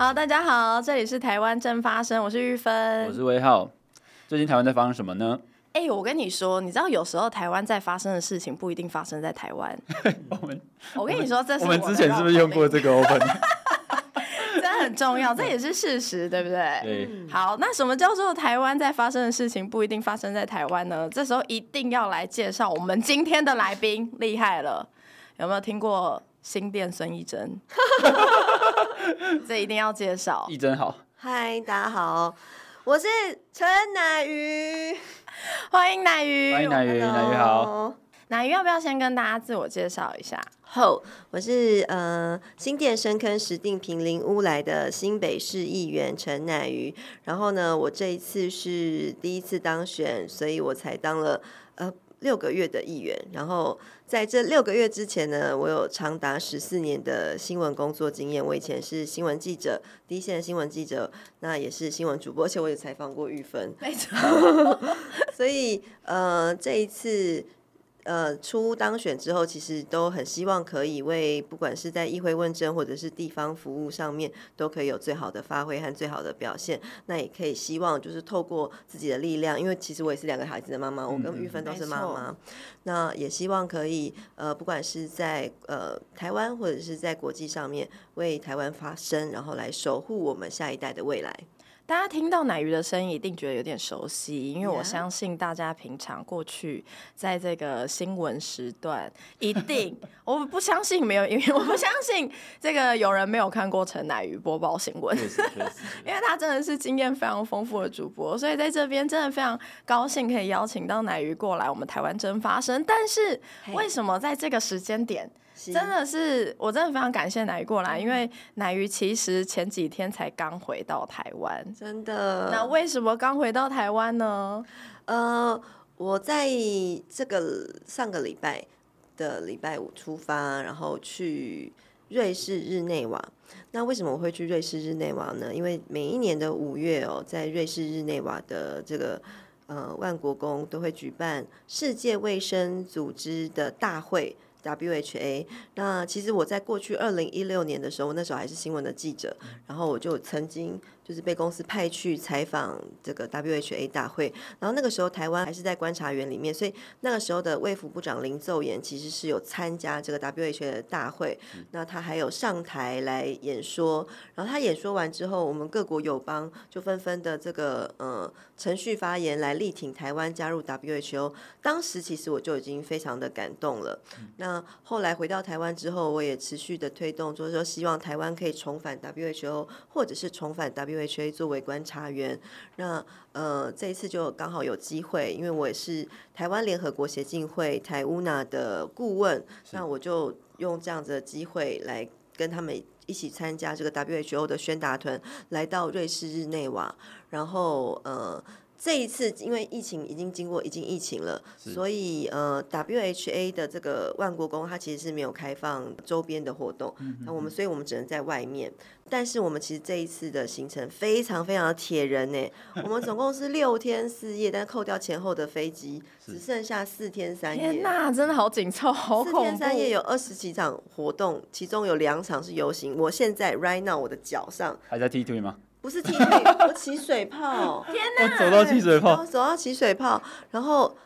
好，大家好，这里是台湾正发生，我是玉芬，我是威浩。最近台湾在发生什么呢？哎、欸，我跟你说，你知道有时候台湾在发生的事情不一定发生在台湾。我们，我跟你说，这是我们之前是不是用过这个 open？这很重要，这也是事实，对不对？对。好，那什么叫做台湾在发生的事情不一定发生在台湾呢？这时候一定要来介绍我们今天的来宾，厉害了，有没有听过？新店孙艺珍，这一定要介绍。艺真好，嗨，大家好，我是陈乃瑜，欢迎乃瑜，欢迎乃瑜，乃瑜好。乃瑜要不要先跟大家自我介绍一下？好，我是呃新店深坑石碇平林屋来的新北市议员陈乃瑜。然后呢，我这一次是第一次当选，所以我才当了呃。六个月的议员，然后在这六个月之前呢，我有长达十四年的新闻工作经验。我以前是新闻记者，第一线的新闻记者，那也是新闻主播，而且我也采访过玉芬。没错，所以呃，这一次。呃，初当选之后，其实都很希望可以为不管是在议会问政或者是地方服务上面，都可以有最好的发挥和最好的表现。那也可以希望就是透过自己的力量，因为其实我也是两个孩子的妈妈，我跟玉芬都是妈妈。那也希望可以呃，不管是在呃台湾或者是在国际上面，为台湾发声，然后来守护我们下一代的未来。大家听到奶鱼的声音，一定觉得有点熟悉，因为我相信大家平常过去在这个新闻时段，一定 我不相信没有，因为我不相信这个有人没有看过陈乃鱼播报新闻，因为他真的是经验非常丰富的主播，所以在这边真的非常高兴可以邀请到奶鱼过来我们台湾真发生。但是为什么在这个时间点？真的是，我真的非常感谢奶鱼过来，因为奶鱼其实前几天才刚回到台湾，真的。那为什么刚回到台湾呢？呃，我在这个上个礼拜的礼拜五出发，然后去瑞士日内瓦。那为什么我会去瑞士日内瓦呢？因为每一年的五月哦，在瑞士日内瓦的这个呃万国宫都会举办世界卫生组织的大会。WHA，那其实我在过去二零一六年的时候，那时候还是新闻的记者，然后我就曾经。就是被公司派去采访这个 WHA 大会，然后那个时候台湾还是在观察员里面，所以那个时候的卫福部长林奏言其实是有参加这个 WHA 的大会，那他还有上台来演说，然后他演说完之后，我们各国友邦就纷纷的这个呃程序发言来力挺台湾加入 WHO，当时其实我就已经非常的感动了。那后来回到台湾之后，我也持续的推动，就是说希望台湾可以重返 WHO，或者是重返 WHO。WHA 作为观察员，那呃这一次就刚好有机会，因为我也是台湾联合国协进会台乌娜的顾问，那我就用这样子的机会来跟他们一起参加这个 WHO 的宣达团，来到瑞士日内瓦，然后呃。这一次，因为疫情已经经过，已经疫情了，所以呃，WHA 的这个万国宫它其实是没有开放周边的活动，嗯、那我们所以我们只能在外面。但是我们其实这一次的行程非常非常的铁人呢，我们总共是六天四夜，但是扣掉前后的飞机，只剩下四天三夜。天哪，真的好紧凑，好恐怖！四天三夜有二十几场活动，其中有两场是游行。我现在 right now 我的脚上还在踢腿吗？不是踢腿，我起水泡。天哪！我走到起水泡，走到起水泡，然后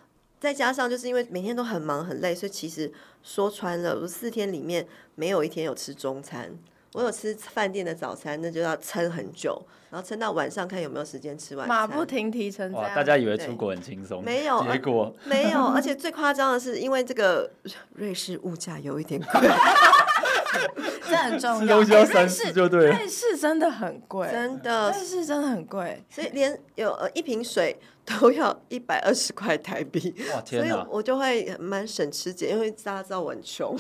再加上就是因为每天都很忙很累，所以其实说穿了，我四天里面没有一天有吃中餐。我有吃饭店的早餐，那就要撑很久，然后撑到晚上看有没有时间吃晚餐。马不停蹄成这样。大家以为出国很轻松，没有结果没有，而且最夸张的是，因为这个瑞士物价有一点贵。这很重要，要三次就对了。瑞士真的很贵，真的，瑞士真的很贵，所以连有呃一瓶水都要一百二十块台币。哇天哪！所以我就会蛮省吃俭，因为大家知道我很穷。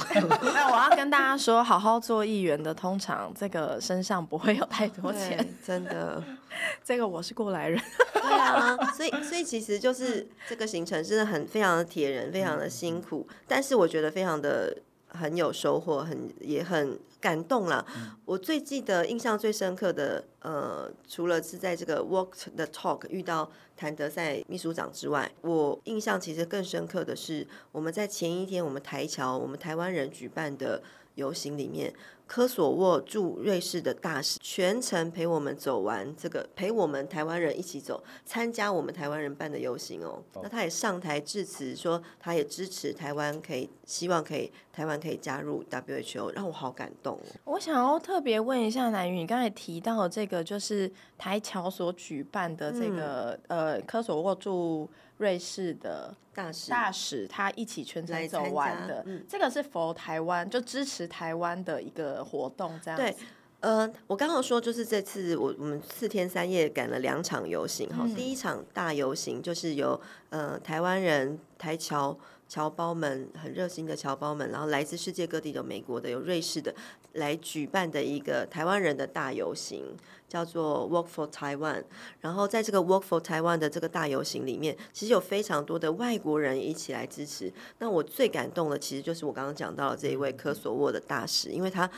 那 我要跟大家说，好好做议员的，通常这个身上不会有太多钱，真的。这个我是过来人，对啊，所以所以其实就是这个行程真的很非常的铁人，非常的辛苦，但是我觉得非常的。很有收获，很也很感动啦。我最记得、印象最深刻的，呃，除了是在这个 Walk the Talk 遇到谭德赛秘书长之外，我印象其实更深刻的是，我们在前一天，我们台桥，我们台湾人举办的游行里面，科索沃驻瑞士的大使全程陪我们走完这个，陪我们台湾人一起走，参加我们台湾人办的游行哦。那他也上台致辞，说他也支持台湾，可以希望可以台湾可以加入 WHO，让我好感动哦。我想要特别问一下南云，你刚才提到的这个就是台侨所举办的这个、嗯、呃科索沃驻瑞士的大使，大使他一起全程走完的，嗯、这个是 for 台湾就支持台湾的一个活动，这样对。呃，我刚刚说就是这次我我们四天三夜赶了两场游行哈，嗯、第一场大游行就是由呃台湾人台侨侨胞们很热心的侨胞们，然后来自世界各地的美国的有瑞士的来举办的一个台湾人的大游行，叫做 Work for Taiwan。然后在这个 Work for Taiwan 的这个大游行里面，其实有非常多的外国人一起来支持。那我最感动的其实就是我刚刚讲到的这一位科索沃的大使，因为他。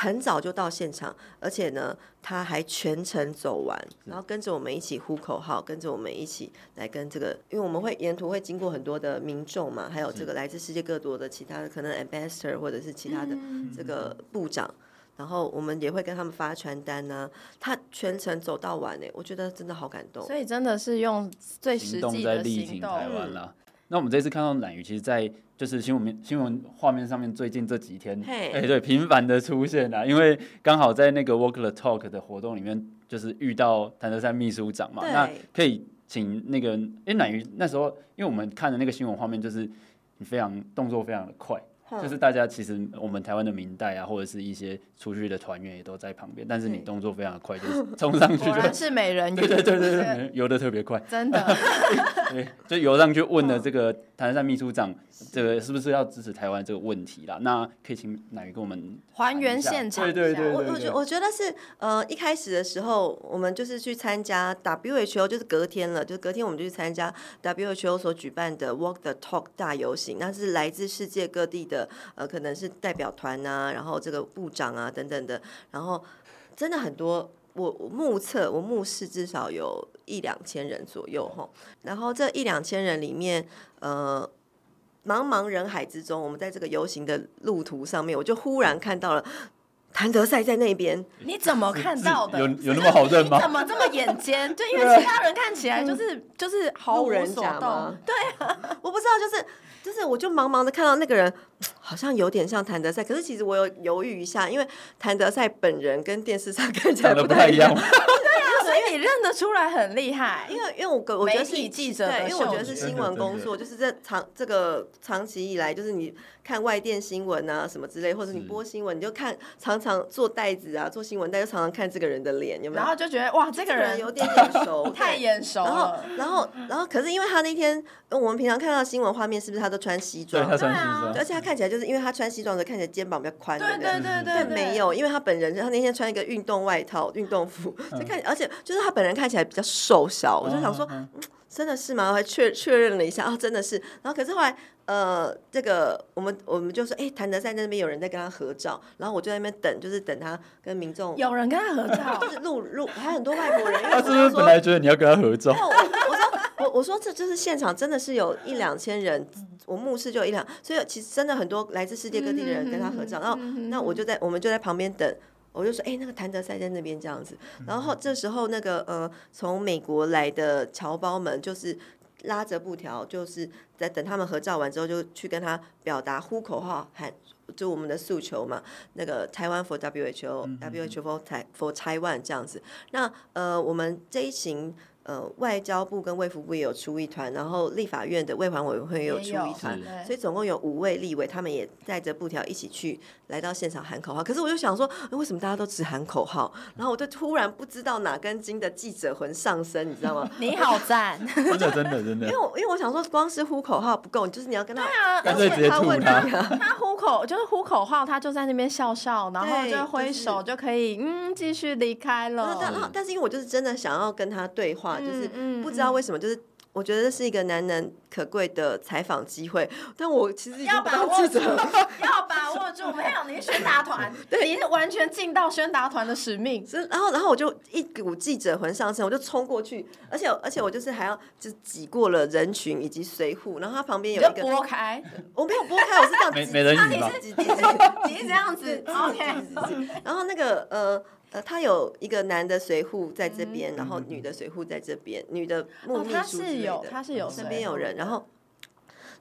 很早就到现场，而且呢，他还全程走完，然后跟着我们一起呼口号，跟着我们一起来跟这个，因为我们会沿途会经过很多的民众嘛，还有这个来自世界各国的其他的可能 ambassador 或者是其他的这个部长，嗯、然后我们也会跟他们发传单呢、啊。他全程走到完呢，我觉得真的好感动。所以真的是用最实际的行动在力挺台湾了。嗯、那我们这次看到乃瑜，其实，在就是新闻面新闻画面上面，最近这几天，哎对，频繁的出现啊，因为刚好在那个 Walk the Talk 的活动里面，就是遇到谭德塞秘书长嘛，那可以请那个，哎、欸，乃于那时候，因为我们看的那个新闻画面，就是你非常动作非常的快。就是大家其实我们台湾的明代啊，或者是一些出去的团员也都在旁边，但是你动作非常的快，就是 冲上去就，果然是美人鱼，对对对对对，游的特别快，真的，对，就游上去问了这个谭善秘书长，这个是不是要支持台湾这个问题啦？那可以请乃瑜跟我们还原现场？对对对，我我觉我觉得是呃一开始的时候，我们就是去参加 WHO，就是隔天了，就是隔天我们就去参加 WHO 所举办的 Walk the Talk 大游行，那是来自世界各地的。呃，可能是代表团啊，然后这个部长啊等等的，然后真的很多，我我目测我目视至少有一两千人左右哈，然后这一两千人里面，呃，茫茫人海之中，我们在这个游行的路途上面，我就忽然看到了。谭德赛在那边，你怎么看到的？有有那么好认吗？你怎么这么眼尖？对因为其他人看起来就是、嗯、就是毫无所动。对啊，我不知道，就是就是，我就茫茫的看到那个人，好像有点像谭德赛，可是其实我有犹豫一下，因为谭德赛本人跟电视上 看起来不太一样。所以你认得出来很厉害，因为因为我我觉得是记者，对，因为我觉得是新闻工作，就是这长这个长期以来，就是你看外电新闻啊什么之类，或者你播新闻，你就看常常做袋子啊，做新闻，但就常常看这个人的脸，有没有？然后就觉得哇，这个人有点眼熟，太眼熟了。然后然后然后，可是因为他那天我们平常看到新闻画面，是不是他都穿西装？对，他穿西装，而且他看起来就是因为他穿西装的，看起来肩膀比较宽，对对对对。但没有，因为他本人他那天穿一个运动外套、运动服，就看，而且就是他本人看起来。比较瘦小，我就想说，嗯，真的是吗？我还确确认了一下，哦，真的是。然后可是后来，呃，这个我们我们就说，哎，谭德赛在那边有人在跟他合照，然后我就在那边等，就是等他跟民众有人跟他合照，就是录录，还很多外国人。他是不是本来觉得你要跟他合照？我我说我我说这就是现场真的是有一两千人，我目视就有一两，所以其实真的很多来自世界各地的人跟他合照。然后那我就在我们就在旁边等。我就说，哎、欸，那个谭德赛在那边这样子，然后这时候那个呃，从美国来的侨胞们就是拉着布条，就是在等他们合照完之后，就去跟他表达呼口号，喊就我们的诉求嘛，那个台湾 for WHO，WHO for for Taiwan 这样子。那呃，我们这一行。呃，外交部跟卫福部也有出一团，然后立法院的卫环委员会也有出一团，所以总共有五位立委，他们也带着布条一起去来到现场喊口号。可是我就想说，为什么大家都只喊口号？然后我就突然不知道哪根筋的记者魂上身，你知道吗？你好赞，真的真的真的。因为因为我想说，光是呼口号不够，就是你要跟他，对啊，干脆直接吐他。他呼口就是呼口号，他就在那边笑笑，然后就挥手就可以嗯继续离开了。但但是因为我就是真的想要跟他对话，就是不。知道为什么，就是我觉得这是一个难能可贵的采访机会，但我其实要把握住，要把握住，没有你是宣达团，你是完全尽到宣达团的使命。然后，然后我就一股记者魂上身，我就冲过去，而且而且我就是还要就挤过了人群以及随护，然后他旁边有一个拨开，我没有拨开，我是这样挤吗？挤挤挤这样子，OK。然后那个呃。呃，他有一个男的随护在这边，嗯、然后女的随护在这边，女的秘书之类的，他是有，他是有，身边有人，然后，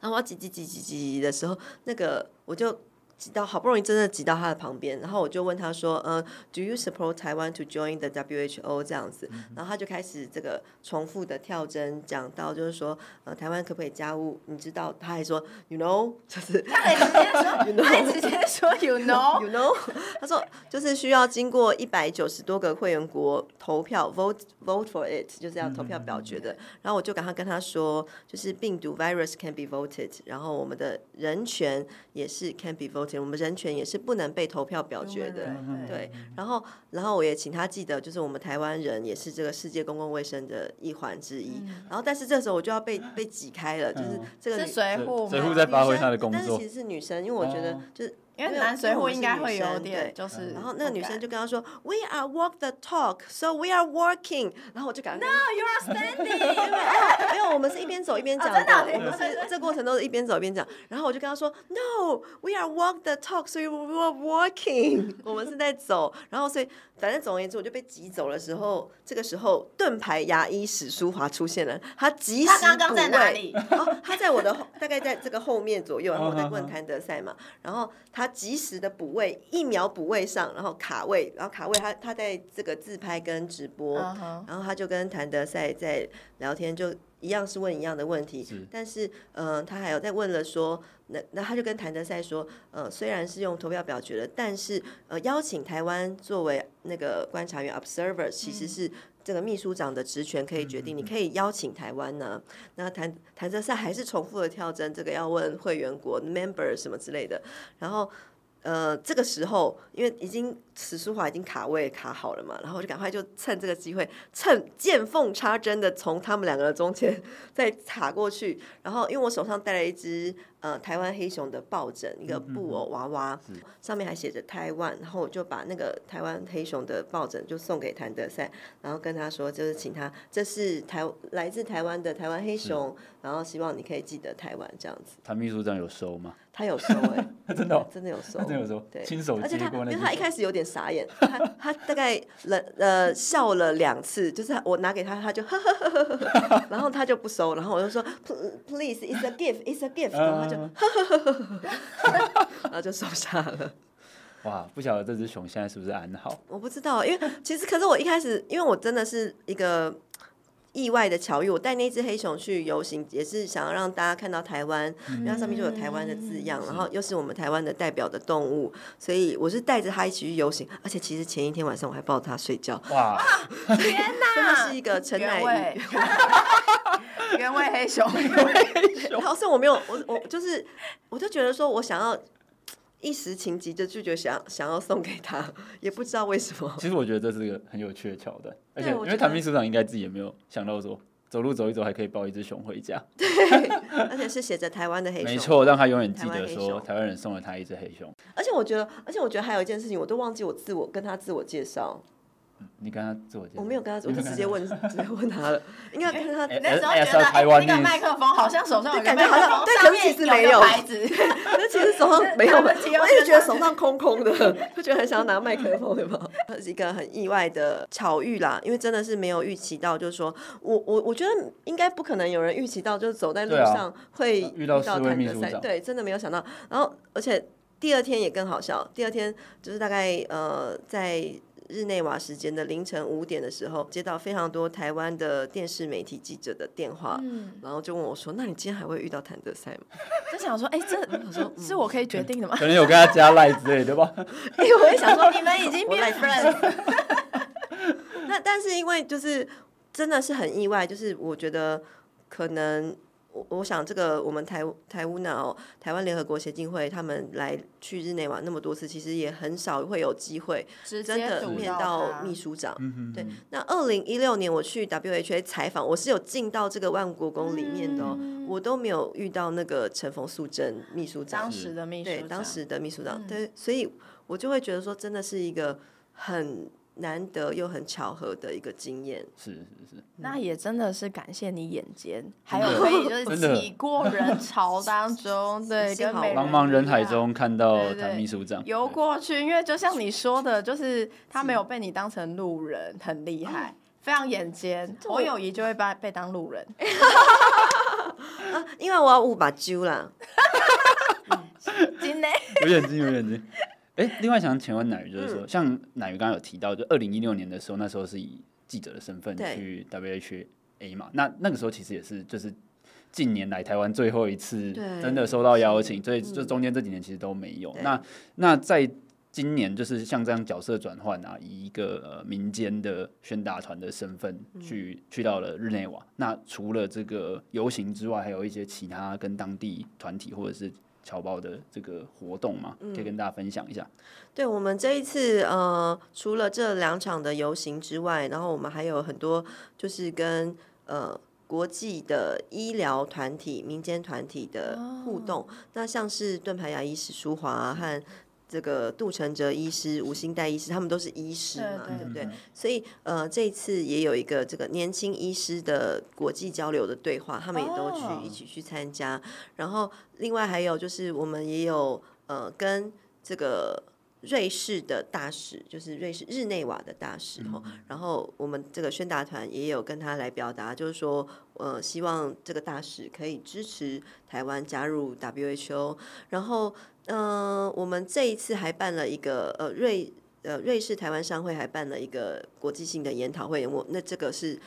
然后我要挤挤挤挤挤的时候，那个我就。挤到好不容易真的挤到他的旁边，然后我就问他说：“呃，Do you support Taiwan to join the WHO？” 这样子，然后他就开始这个重复的跳针，讲到就是说，呃，台湾可不可以加入？你知道？他还说：“You know？” 就是他还直接说：“You know？” 他直接说：“You know？”You know？他说就是需要经过一百九十多个会员国投票，vote vote for it，就是要投票表决的。然后我就赶快跟他说，就是病毒 virus can be voted，然后我们的人权也是 can be voted。我们人权也是不能被投票表决的，对。然后，然后我也请他记得，就是我们台湾人也是这个世界公共卫生的一环之一。然后，但是这时候我就要被被挤开了，就是这个是随扈，随扈在发挥他的工作，但是其实是女生，因为我觉得就是。因为男随扈应该会有点，就是，然后那个女生就跟他说，We are walk the talk, so we are working。然后我就感觉，No, you are standing。没有，我们是一边走一边讲的，我们是这过程都是一边走一边讲。然后我就跟他说，No, we are walk the talk, so we are walking。我们是在走，然后所以反正总而言之，我就被挤走的时候，这个时候盾牌牙医史书华出现了，他及时补位。哦，他在我的大概在这个后面左右，然后我在问谭德赛嘛，然后他。及时的补位，一秒补位上，然后卡位，然后卡位他他在这个自拍跟直播，uh huh. 然后他就跟谭德赛在聊天，就一样是问一样的问题，是但是呃他还有在问了说，那那他就跟谭德赛说，呃虽然是用投票表决的，但是呃邀请台湾作为那个观察员 observer 其实是。这个秘书长的职权可以决定，你可以邀请台湾呢。那谭谭德赛还是重复的跳针，这个要问会员国 member 什么之类的。然后，呃，这个时候因为已经史书华已经卡位卡好了嘛，然后就赶快就趁这个机会，趁见缝插针的从他们两个的中间 再插过去。然后，因为我手上带了一只。呃，台湾黑熊的抱枕，一个布偶娃娃，上面还写着台湾，然后我就把那个台湾黑熊的抱枕就送给谭德赛，然后跟他说，就是请他，这是台来自台湾的台湾黑熊，然后希望你可以记得台湾这样子。谭秘书长有收吗？他有收哎、欸，真的、哦、真的有收，真的有收，对，亲手接过那。因为他一开始有点傻眼，他他大概了呃笑了两次，就是我拿给他，他就 呵呵呵呵呵，然后他就不收，然后我就说，please it's a gift it's a gift，然后他就呵呵呵呵，然后就 收下了。哇，不晓得这只熊现在是不是安好？我不知道，因为其实可是我一开始，因为我真的是一个。意外的巧遇，我带那只黑熊去游行，也是想要让大家看到台湾，因为它上面就有台湾的字样，然后又是我们台湾的代表的动物，所以我是带着它一起去游行。而且其实前一天晚上我还抱着它睡觉。哇！天哪，真的是一个陈乃宇原味黑熊，原味黑熊。好像我没有，我我就是，我就觉得说我想要。一时情急就拒绝想想要送给他，也不知道为什么。其实我觉得这是个很有趣的桥段，而且因为谭秘书长应该自己也没有想到说，走路走一走还可以抱一只熊回家。对，而且是写着台湾的黑熊。没错，让他永远记得说台湾人送了他一只黑熊。而且我觉得，而且我觉得还有一件事情，我都忘记我自我跟他自我介绍。你跟他做我介绍？我没有跟他，我就直接问，直接问他了。应该跟他那时候觉得那个麦克风好像手上有，感觉好像对，可是其实没有牌子，可是其实手上没有。我一直觉得手上空空的，就觉得很想要拿麦克风，对吧？是一个很意外的巧遇啦，因为真的是没有预期到，就是说我我我觉得应该不可能有人预期到，就是走在路上会遇到谭德塞，对，真的没有想到。然后而且第二天也更好笑，第二天就是大概呃在。日内瓦时间的凌晨五点的时候，接到非常多台湾的电视媒体记者的电话，嗯、然后就问我说：“那你今天还会遇到谭德赛吗？”就想说：“哎、欸，这我说 是我可以决定的吗？”可能有跟他加赖之类的吧。哎、欸，我也想说，你们已经变 friend。那但是因为就是真的是很意外，就是我觉得可能我我想这个我们台台乌那哦，台湾联合国协进会他们来去日内瓦那么多次，其实也很少会有机会真的面到秘书长。对，那二零一六年我去 WHA 采访，我是有进到这个万国宫里面的，嗯、我都没有遇到那个陈冯素贞秘书长，当时的秘书长，对，当时的秘书长，对，所以我就会觉得说，真的是一个很。难得又很巧合的一个经验，是是是，那也真的是感谢你眼尖，还有可以就是挤过人潮当中，对，跟茫茫人海中看到谭秘书长。游过去，因为就像你说的，就是他没有被你当成路人，很厉害，非常眼尖。我友谊就会被被当路人，因为我要误把揪了，真的。有眼睛有眼睛。哎，另外想请问奶鱼，就是说，嗯、像奶鱼刚刚有提到，就二零一六年的时候，那时候是以记者的身份去 WHA 嘛，那那个时候其实也是就是近年来台湾最后一次真的收到邀请，所以就中间这几年其实都没有。对那那在今年就是像这样角色转换啊，以一个呃民间的宣达团的身份去、嗯、去到了日内瓦。那除了这个游行之外，还有一些其他跟当地团体或者是。侨胞的这个活动嘛，可以跟大家分享一下。嗯、对，我们这一次呃，除了这两场的游行之外，然后我们还有很多就是跟呃国际的医疗团体、民间团体的互动。哦、那像是盾牌牙医史淑华和。这个杜承哲医师、吴兴代医师，他们都是医师嘛，对，对不对？嗯、所以呃，这一次也有一个这个年轻医师的国际交流的对话，他们也都去一起去参加。哦、然后另外还有就是，我们也有呃跟这个瑞士的大使，就是瑞士日内瓦的大使哈。嗯、然后我们这个宣达团也有跟他来表达，就是说呃，希望这个大使可以支持台湾加入 WHO，然后。嗯、呃，我们这一次还办了一个呃瑞呃瑞士台湾商会还办了一个国际性的研讨会，我那这个是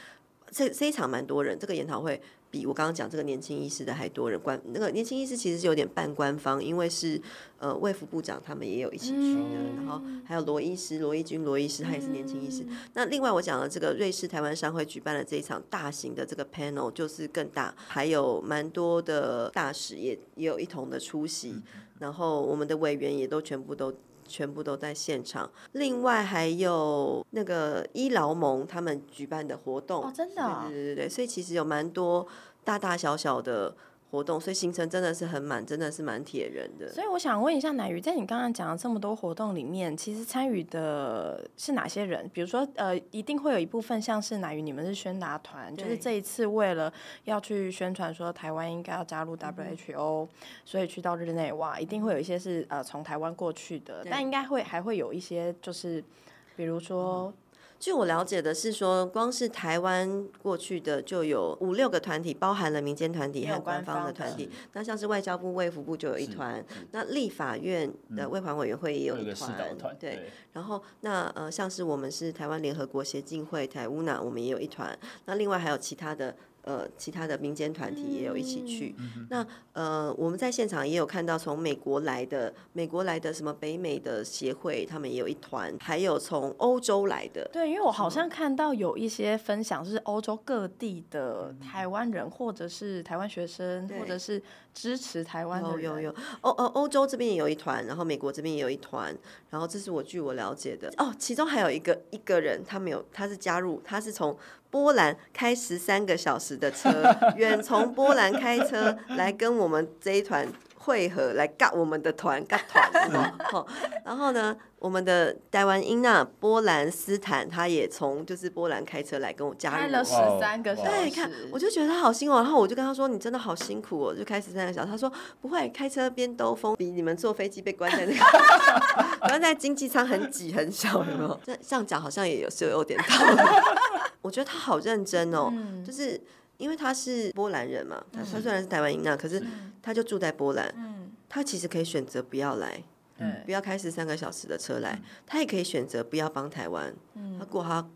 这这一场蛮多人，这个研讨会比我刚刚讲这个年轻医师的还多人，官那个年轻医师其实是有点半官方，因为是呃卫福部长他们也有一起去的，嗯、然后还有罗医师罗一军罗医师他也是年轻医师。嗯、那另外我讲了这个瑞士台湾商会举办的这一场大型的这个 panel 就是更大，还有蛮多的大使也也有一同的出席。嗯然后我们的委员也都全部都全部都在现场，另外还有那个医劳盟他们举办的活动哦，真的、哦，对对对对，所以其实有蛮多大大小小的。活动，所以行程真的是很满，真的是蛮铁人的。所以我想问一下奶鱼，在你刚刚讲的这么多活动里面，其实参与的是哪些人？比如说，呃，一定会有一部分像是奶鱼，你们是宣达团，就是这一次为了要去宣传说台湾应该要加入 WHO，、嗯、所以去到日内瓦，一定会有一些是呃从台湾过去的，但应该会还会有一些就是，比如说。嗯据我了解的是说，光是台湾过去的就有五六个团体，包含了民间团体和官方的团体。那像是外交部卫福部就有一团，那立法院的卫环委员会也有一团，对。然后那呃，像是我们是台湾联合国协进会台乌娜，我们也有一团。那另外还有其他的。呃，其他的民间团体也有一起去。嗯、那呃，我们在现场也有看到从美国来的，美国来的什么北美的协会，他们也有一团，还有从欧洲来的。对，因为我好像看到有一些分享，是欧洲各地的台湾人，或者是台湾学生，或者是支持台湾的人。有有有，欧呃欧洲这边也有一团，然后美国这边也有一团，然后这是我据我了解的。哦，其中还有一个一个人，他没有，他是加入，他是从。波兰开十三个小时的车，远从波兰开车来跟我们这一团会合，来尬我们的团，尬团，然后呢，我们的台湾英娜波兰斯坦，他也从就是波兰开车来跟我加入，开了十三个小时。对，看我就觉得他好辛苦，然后我就跟他说：“你真的好辛苦哦，就开十三个小时。”他说：“不会，开车边兜风比你们坐飞机被关在那个 关在经济舱很挤很小，有没有？这这样讲好像也有是有点道理。”我觉得他好认真哦，嗯、就是因为他是波兰人嘛，他、虽然是台湾人，那可是。他就住在波兰，嗯、他其实可以选择不要来，不要开十三个小时的车来，他也可以选择不要帮台湾，他过他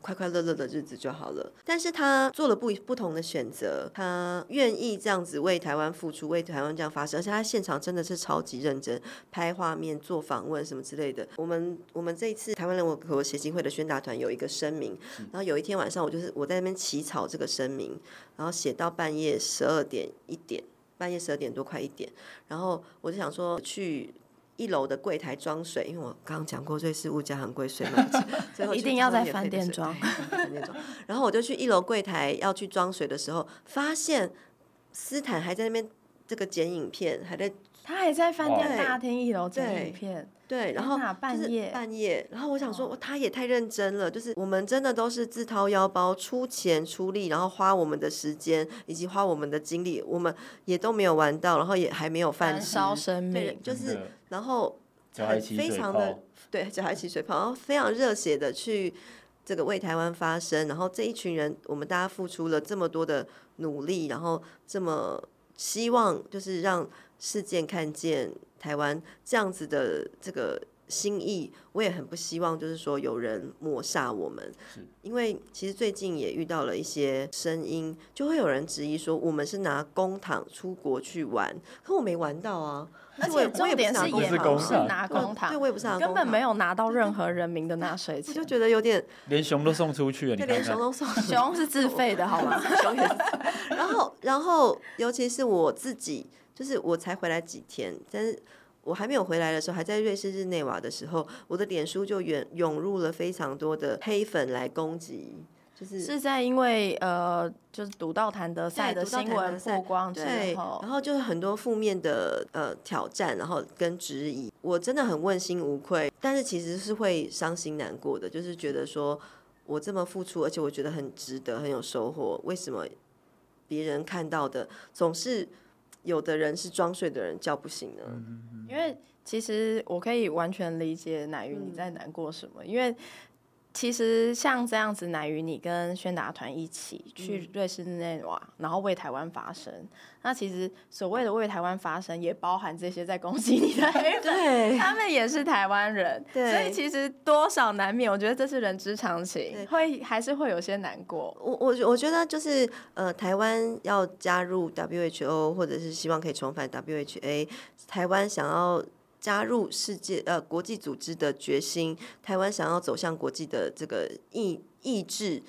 快快乐乐的日子就好了。但是他做了不不同的选择，他愿意这样子为台湾付出，为台湾这样发声，而且他现场真的是超级认真，拍画面、做访问什么之类的。我们我们这一次台湾人我和协进会的宣达团有一个声明，然后有一天晚上我就是我在那边起草这个声明，然后写到半夜十二点一点，半夜十二点多快一点，然后我就想说去。一楼的柜台装水，因为我刚刚讲过瑞士物价很贵，水买不起，最后一定要在 饭店装。然后我就去一楼柜台要去装水的时候，发现斯坦还在那边这个剪影片，还在他还在饭店大厅一楼剪影片。对，然后半夜半夜，然后我想说，他也太认真了，就是我们真的都是自掏腰包出钱出力，然后花我们的时间以及花我们的精力，我们也都没有玩到，然后也还没有饭吃，烧生。命，就是然后非常的对，脚还起水泡，然后非常热血的去这个为台湾发声，然后这一群人，我们大家付出了这么多的努力，然后这么希望就是让世界看见。台湾这样子的这个心意，我也很不希望，就是说有人抹杀我们。因为其实最近也遇到了一些声音，就会有人质疑说，我们是拿公帑出国去玩，可我没玩到啊。而且重点是也不是拿公帑，对，我也不是拿，根本没有拿到任何人民的纳税钱，我就觉得有点 连熊都送出去了，对，连熊都送，熊是自费的好吗？熊也是。然后，然后，尤其是我自己。就是我才回来几天，但是我还没有回来的时候，还在瑞士日内瓦的时候，我的脸书就涌涌入了非常多的黑粉来攻击，就是是在因为呃，就是读到谭德赛的新闻曝光之后，对，然后就是很多负面的呃挑战，然后跟质疑，我真的很问心无愧，但是其实是会伤心难过的，就是觉得说我这么付出，而且我觉得很值得，很有收获，为什么别人看到的总是？有的人是装睡的人叫不醒呢，因为其实我可以完全理解奶鱼你在难过什么，因为其实像这样子，乃于你跟宣达团一起去瑞士日内瓦，然后为台湾发声，那其实所谓的为台湾发声，也包含这些在攻击你的黑粉，他们也是台湾人，对，所以其实多少难免，我觉得这是人之常情，会还是会有些难过。我我我觉得就是呃，台湾要加入 WHO，或者是希望可以重返 WHA，台湾想要。加入世界呃国际组织的决心，台湾想要走向国际的这个意意志，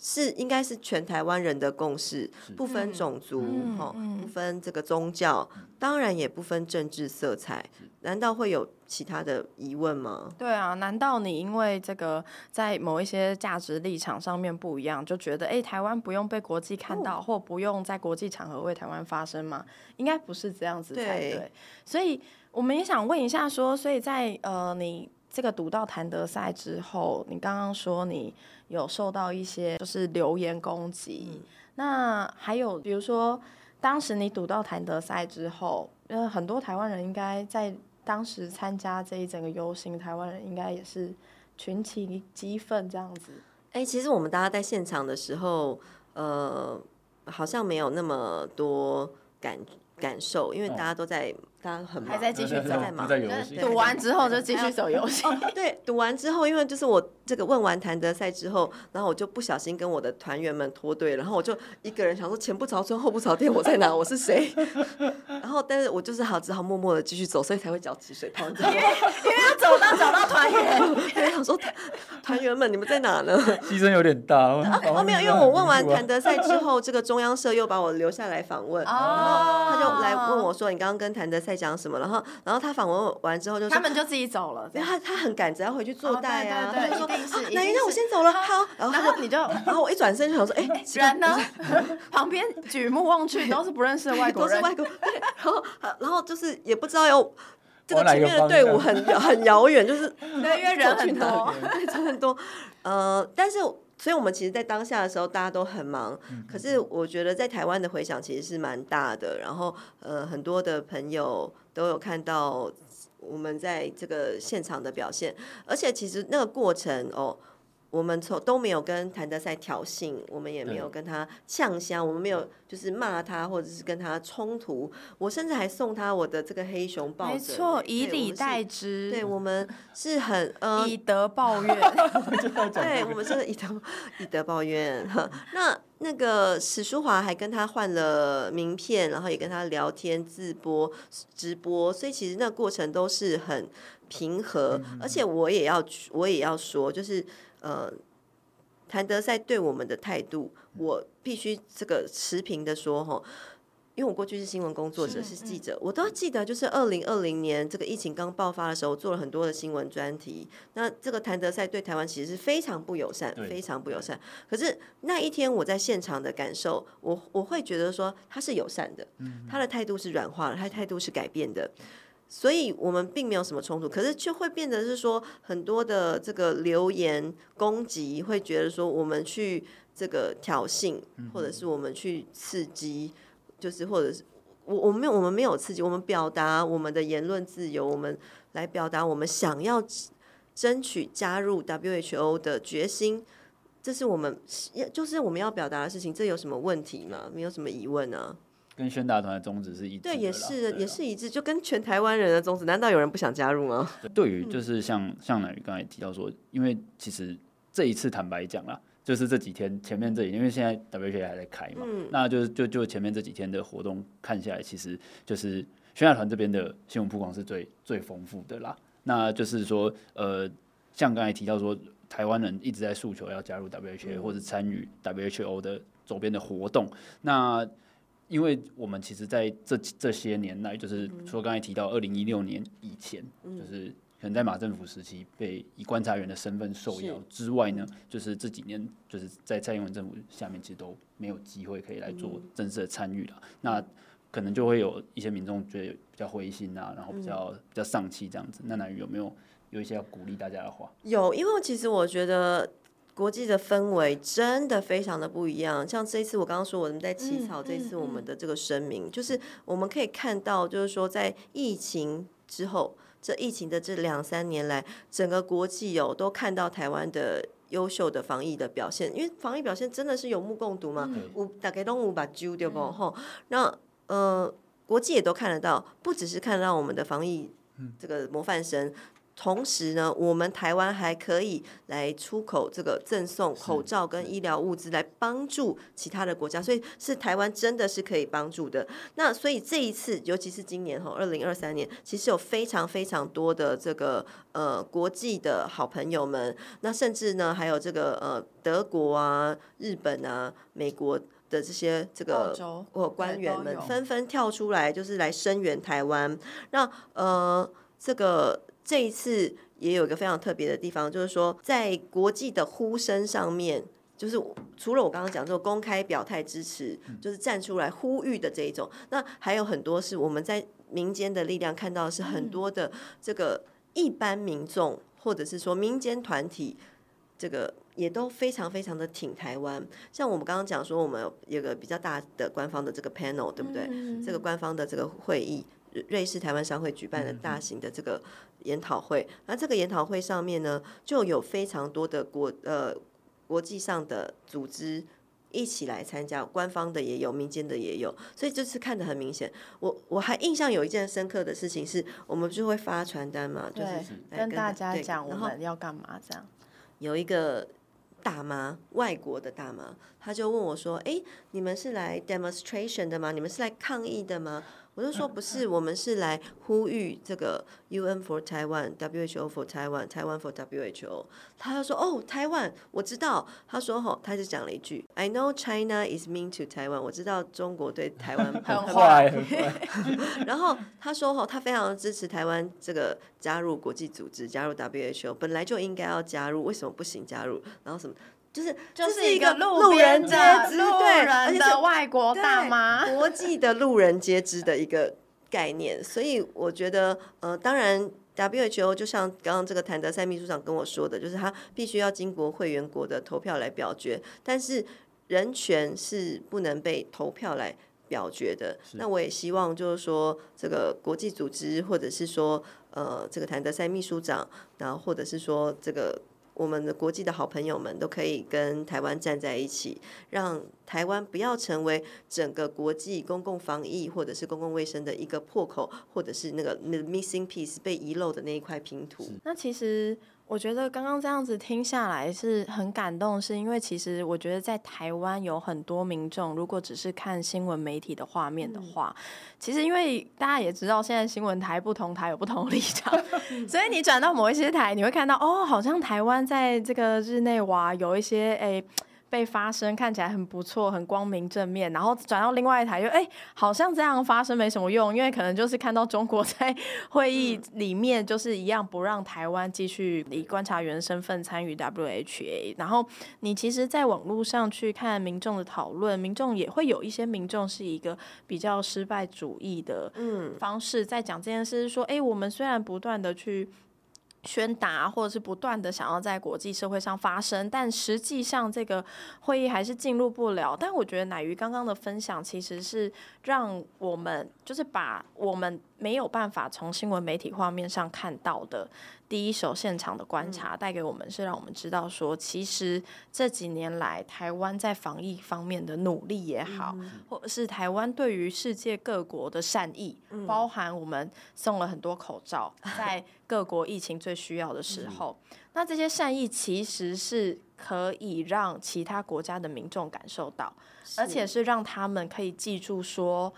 是应该是全台湾人的共识，不分种族哈、嗯，不分这个宗教，当然也不分政治色彩。难道会有其他的疑问吗？对啊，难道你因为这个在某一些价值立场上面不一样，就觉得哎，台湾不用被国际看到，或不用在国际场合为台湾发声吗？应该不是这样子才对。对，所以。我们也想问一下，说，所以在呃，你这个读到谭德赛之后，你刚刚说你有受到一些就是留言攻击，嗯、那还有比如说，当时你读到谭德赛之后，呃，很多台湾人应该在当时参加这一整个游行，台湾人应该也是群情激愤这样子。哎、欸，其实我们大家在现场的时候，呃，好像没有那么多感感受，因为大家都在。大家很忙，还在继续走，在忙。赌完之后就继续走游戏。哦，对，赌完之后，因为就是我这个问完谭德赛之后，然后我就不小心跟我的团员们脱队，然后我就一个人想说前不着村后不着店，我在哪？我是谁？然后，但是我就是好，只好默默的继续走，所以才会脚起水泡。因为因为要走到找到团员，因为想说团员们你们在哪呢？牺牲有点大。哦，没有，因为我问完谭德赛之后，这个中央社又把我留下来访问，然后他就来问我说：“你刚刚跟谭德赛。”讲什么？然后，然后他访问完之后就，他们就自己走了。他他很赶着要回去坐待啊。他就说：“那那我先走了。”好，然后你就，然后我一转身就想说：“ 哎，人呢？”旁边举目望去都是不认识的外国人，都是外国。然后，然后就是也不知道有这个前面的队伍很很遥远，就是对因为人很多，人很多。呃，但是。所以，我们其实，在当下的时候，大家都很忙。可是，我觉得在台湾的回响其实是蛮大的。然后，呃，很多的朋友都有看到我们在这个现场的表现。而且，其实那个过程哦，我们从都没有跟谭德赛挑衅，我们也没有跟他呛香，我们没有。就是骂他或者是跟他冲突。我甚至还送他我的这个黑熊抱枕，没错，以礼待之。对，我们是很呃 以德报怨。对，我们是以德以德报怨。那那个史书华还跟他换了名片，然后也跟他聊天、自播、直播，所以其实那过程都是很平和。嗯、而且我也要我也要说，就是呃。谭德赛对我们的态度，我必须这个持平的说哈，因为我过去是新闻工作者，是记者，我都记得，就是二零二零年这个疫情刚爆发的时候，做了很多的新闻专题。那这个谭德赛对台湾其实是非常不友善，非常不友善。可是那一天我在现场的感受，我我会觉得说他是友善的，他的态度是软化了，他的态度是改变的。所以我们并没有什么冲突，可是却会变得是说很多的这个留言攻击，会觉得说我们去这个挑衅，或者是我们去刺激，就是或者是我我们没有我们没有刺激，我们表达我们的言论自由，我们来表达我们想要争取加入 WHO 的决心，这是我们就是我们要表达的事情，这有什么问题吗？没有什么疑问啊。跟宣达团的宗旨是一致，对，也是也是一致，就跟全台湾人的宗旨。难道有人不想加入吗？对于就是像像乃瑜刚才提到说，因为其实这一次坦白讲啦，就是这几天前面这几天，因为现在 WHA 还在开嘛，嗯、那就是就就前面这几天的活动看下来，其实就是宣达团这边的新闻曝光是最最丰富的啦。那就是说，呃，像刚才提到说，台湾人一直在诉求要加入 WHA、嗯、或者参与 WHO 的周边的活动，那。因为我们其实在这这些年来，就是说刚才提到二零一六年以前，就是可能在马政府时期被以观察员的身份受邀之外呢，就是这几年就是在蔡英文政府下面，其实都没有机会可以来做正式的参与了。那可能就会有一些民众觉得比较灰心啊，然后比较比较丧气这样子。那南宇有没有有一些要鼓励大家的话？有，因为其实我觉得。国际的氛围真的非常的不一样，像这一次我刚刚说我们在起草这次我们的这个声明，就是我们可以看到，就是说在疫情之后，这疫情的这两三年来，整个国际哦都看到台湾的优秀的防疫的表现，因为防疫表现真的是有目共睹嘛，五大概都五把揪对不吼？那呃，国际也都看得到，不只是看到我们的防疫这个模范生。同时呢，我们台湾还可以来出口这个赠送口罩跟医疗物资来帮助其他的国家，所以是台湾真的是可以帮助的。那所以这一次，尤其是今年哈，二零二三年，其实有非常非常多的这个呃国际的好朋友们，那甚至呢还有这个呃德国啊、日本啊、美国的这些这个或官员们纷纷跳出来，就是来声援台湾。那呃这个。这一次也有一个非常特别的地方，就是说在国际的呼声上面，就是除了我刚刚讲这个公开表态支持，就是站出来呼吁的这一种，那还有很多是我们在民间的力量看到的是很多的这个一般民众，或者是说民间团体，这个也都非常非常的挺台湾。像我们刚刚讲说，我们有个比较大的官方的这个 panel，对不对？这个官方的这个会议。瑞士台湾商会举办的大型的这个研讨会，那这个研讨会上面呢，就有非常多的国呃国际上的组织一起来参加，官方的也有，民间的也有，所以这次看得很明显。我我还印象有一件深刻的事情是，我们就会发传单嘛，就是跟，跟大家讲我们要干嘛这样。有一个大妈，外国的大妈，她就问我说：“哎，你们是来 demonstration 的吗？你们是来抗议的吗？”我就说不是，我们是来呼吁这个 UN for Taiwan，WHO for Taiwan，Taiwan for WHO。他就说哦，台湾，我知道。他说吼，他就讲了一句，I know China is mean to Taiwan。我知道中国对台湾 很坏。然后他说吼，他非常支持台湾这个加入国际组织，加入 WHO，本来就应该要加入，为什么不行加入？然后什么？就是就是一个路人皆知，对，而且是外国大妈，国际的路人皆知的一个概念。所以我觉得，呃，当然 WHO 就像刚刚这个谭德塞秘书长跟我说的，就是他必须要经过会员国的投票来表决，但是人权是不能被投票来表决的。那我也希望就是说，这个国际组织，或者是说，呃，这个谭德塞秘书长，然后或者是说这个。我们的国际的好朋友们都可以跟台湾站在一起，让台湾不要成为整个国际公共防疫或者是公共卫生的一个破口，或者是那个 missing piece 被遗漏的那一块拼图。那其实我觉得刚刚这样子听下来是很感动，是因为其实我觉得在台湾有很多民众，如果只是看新闻媒体的画面的话，嗯、其实因为大家也知道现在新闻台不同台有不同立场，所以你转到某一些台，你会看到哦，好像台湾在这个日内瓦有一些诶。欸被发声看起来很不错，很光明正面，然后转到另外一台就，就、欸、哎，好像这样发声没什么用，因为可能就是看到中国在 会议里面就是一样不让台湾继续以观察员身份参与 WHA。然后你其实，在网络上去看民众的讨论，民众也会有一些民众是一个比较失败主义的方式在讲这件事，说哎、欸，我们虽然不断的去。宣达或者是不断的想要在国际社会上发声，但实际上这个会议还是进入不了。但我觉得乃鱼刚刚的分享其实是让我们就是把我们没有办法从新闻媒体画面上看到的。第一手现场的观察带给我们是让我们知道说，其实这几年来台湾在防疫方面的努力也好，或者是台湾对于世界各国的善意，包含我们送了很多口罩，在各国疫情最需要的时候，那这些善意其实是可以让其他国家的民众感受到，而且是让他们可以记住说。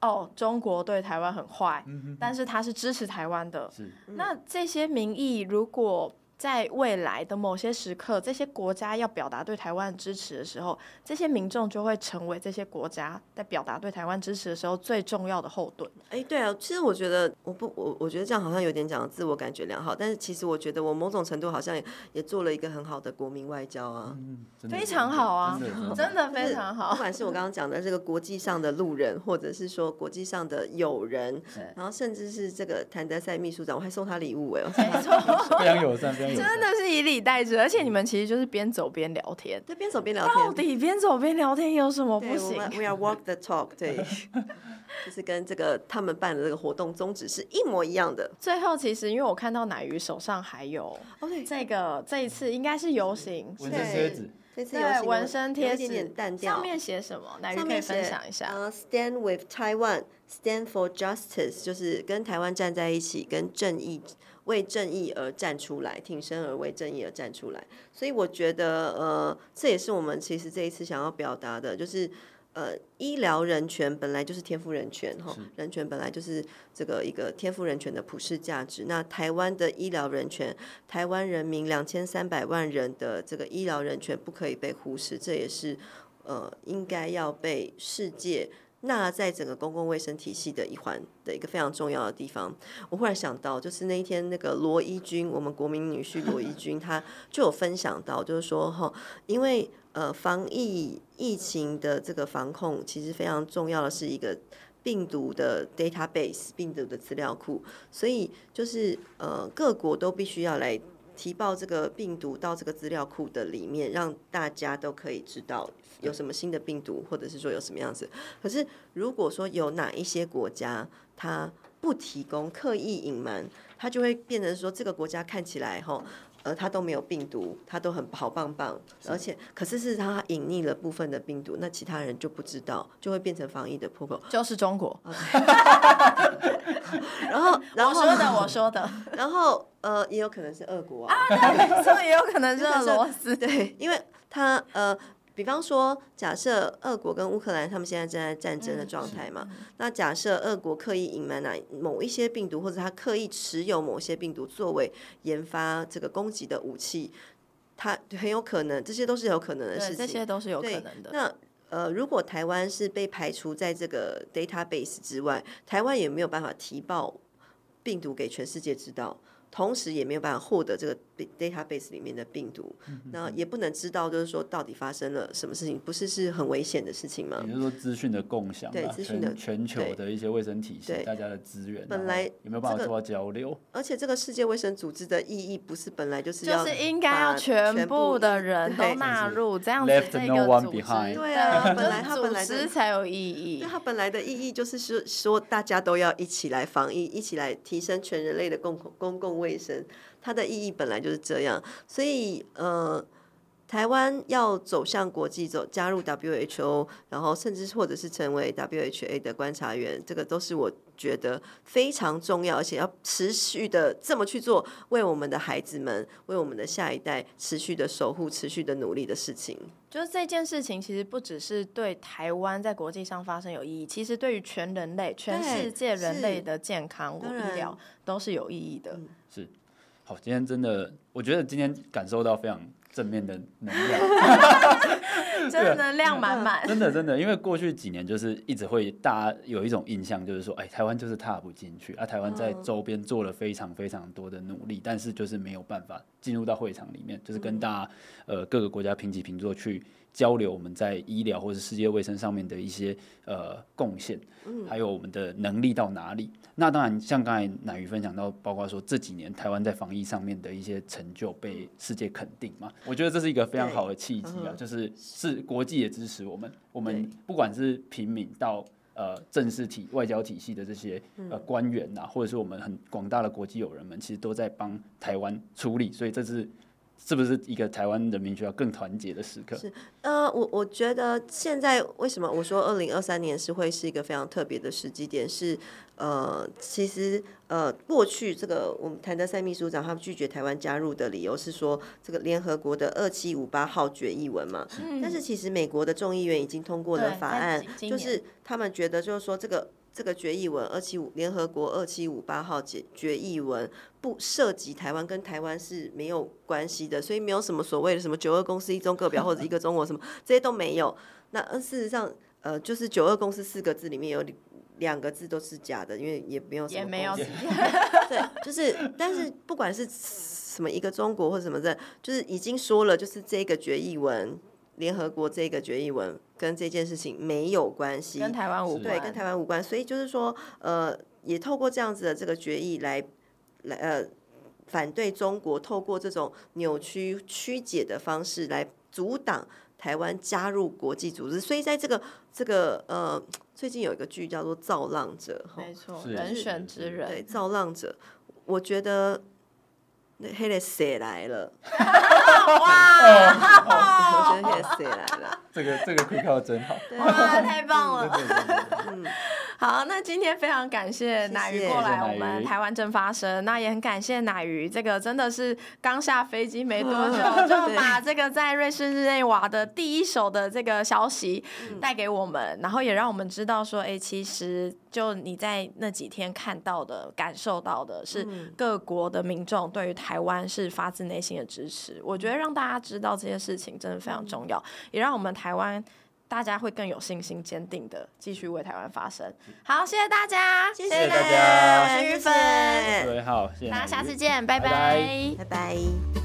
哦，中国对台湾很坏，但是他是支持台湾的。是，那这些民意如果。在未来的某些时刻，这些国家要表达对台湾支持的时候，这些民众就会成为这些国家在表达对台湾支持的时候最重要的后盾。哎、欸，对啊，其实我觉得我不我我觉得这样好像有点讲自我感觉良好，但是其实我觉得我某种程度好像也也做了一个很好的国民外交啊，嗯、非常好啊，真的非常好。不管是我刚刚讲的这个国际上的路人，或者是说国际上的友人，然后甚至是这个谭德塞秘书长，我还送他礼物哎，没错，非常友善，非常。真的是以礼待之，而且你们其实就是边走边聊天，对，边走边聊天。到底边走边聊天有什么不行？We are walk the talk，对，就是跟这个他们办的这个活动宗旨是一模一样的。最后，其实因为我看到奶鱼手上还有这个，这一次应该是游行纹身贴纸，这次有纹身贴纸，上面写什么？乃瑜可以分享一下。Uh, stand with Taiwan，stand for justice，就是跟台湾站在一起，跟正义。为正义而站出来，挺身而为正义而站出来。所以我觉得，呃，这也是我们其实这一次想要表达的，就是，呃，医疗人权本来就是天赋人权，哈，人权本来就是这个一个天赋人权的普世价值。那台湾的医疗人权，台湾人民两千三百万人的这个医疗人权不可以被忽视，这也是呃应该要被世界。那在整个公共卫生体系的一环的一个非常重要的地方，我忽然想到，就是那一天那个罗一钧，我们国民女婿罗一钧，他就有分享到，就是说哈，因为呃防疫疫情的这个防控，其实非常重要的是一个病毒的 database，病毒的资料库，所以就是呃各国都必须要来。提报这个病毒到这个资料库的里面，让大家都可以知道有什么新的病毒，或者是说有什么样子。可是如果说有哪一些国家它不提供，刻意隐瞒，它就会变成说这个国家看起来吼。而他都没有病毒，他都很好棒棒，而且可是是他隐匿了部分的病毒，那其他人就不知道，就会变成防疫的破口，就是中国。然后，然后我说的，我说的，然后呃，也有可能是俄国啊，啊对，没错，也有可能是俄罗斯，对，因为他呃。比方说，假设俄国跟乌克兰他们现在正在战争的状态嘛，那假设俄国刻意隐瞒哪某一些病毒，或者他刻意持有某些病毒作为研发这个攻击的武器，他很有可能，这些都是有可能的事情。这些都是有可能的。那呃，如果台湾是被排除在这个 database 之外，台湾也没有办法提报病毒给全世界知道。同时也没有办法获得这个 database 里面的病毒，那也不能知道，就是说到底发生了什么事情，不是是很危险的事情吗？也就是说资讯的共享，对资讯的全球的一些卫生体系，大家的资源，本来有没有办法做到交流？而且这个世界卫生组织的意义不是本来就是要就是应该要全部的人都纳入这样子这个组织，对啊，本来它本来的才有意义，对它本来的意义就是说说大家都要一起来防疫，一起来提升全人类的共公共卫生，它的意义本来就是这样，所以呃，台湾要走向国际，走加入 WHO，然后甚至或者是成为 WHA 的观察员，这个都是我觉得非常重要，而且要持续的这么去做，为我们的孩子们，为我们的下一代持续的守护、持续的努力的事情。就是这件事情，其实不只是对台湾在国际上发生有意义，其实对于全人类、全世界人类的健康、医疗都是有意义的。是，好，今天真的，我觉得今天感受到非常。正面的能量，真的能量满满。真的真的，因为过去几年就是一直会大家有一种印象，就是说，哎，台湾就是踏不进去啊。台湾在周边做了非常非常多的努力，但是就是没有办法进入到会场里面，就是跟大家呃各个国家平起平坐去交流我们在医疗或者世界卫生上面的一些呃贡献，还有我们的能力到哪里。那当然，像刚才乃瑜分享到，包括说这几年台湾在防疫上面的一些成就被世界肯定嘛，我觉得这是一个非常好的契机啊，就是是国际也支持我们，我们不管是平民到呃正式体外交体系的这些呃官员呐，或者是我们很广大的国际友人们，其实都在帮台湾出力，所以这是。是不是一个台湾人民需要更团结的时刻？是，呃，我我觉得现在为什么我说二零二三年是会是一个非常特别的时机点？是，呃，其实呃，过去这个我们谭德赛秘书长他拒绝台湾加入的理由是说，这个联合国的二七五八号决议文嘛。嗯。但是其实美国的众议员已经通过了法案，就是他们觉得就是说这个。这个决议文二七五联合国二七五八号决决议文不涉及台湾，跟台湾是没有关系的，所以没有什么所谓的什么九二共识一中各表或者一个中国什么这些都没有。那事实上，呃，就是九二共识四个字里面有两个字都是假的，因为也没有什么。也没有。对，就是，但是不管是什么一个中国或者什么的，就是已经说了，就是这个决议文。联合国这个决议文跟这件事情没有关系，跟台湾无关，对，跟台湾无关。所以就是说，呃，也透过这样子的这个决议来，来呃反对中国透过这种扭曲曲解的方式来阻挡台湾加入国际组织。所以在这个这个呃，最近有一个剧叫做《造浪者》，没错，人选之人，对，《造浪者》，我觉得。那黑的蛇来了？哇！我觉得黑的谁来了？这个这个可以靠真好。哇，太棒了！嗯。好，那今天非常感谢乃鱼过来我们台湾正发生，那也很感谢乃鱼，这个真的是刚下飞机没多久 就把这个在瑞士日内瓦的第一手的这个消息带给我们，然后也让我们知道说，哎，其实就你在那几天看到的、感受到的是各国的民众对于台湾是发自内心的支持。我觉得让大家知道这些事情真的非常重要，也让我们台湾。大家会更有信心、坚定的继续为台湾发声。好，谢谢大家，谢谢大家，我是玉芬，对，好，谢谢，大家下次见，拜拜，拜拜。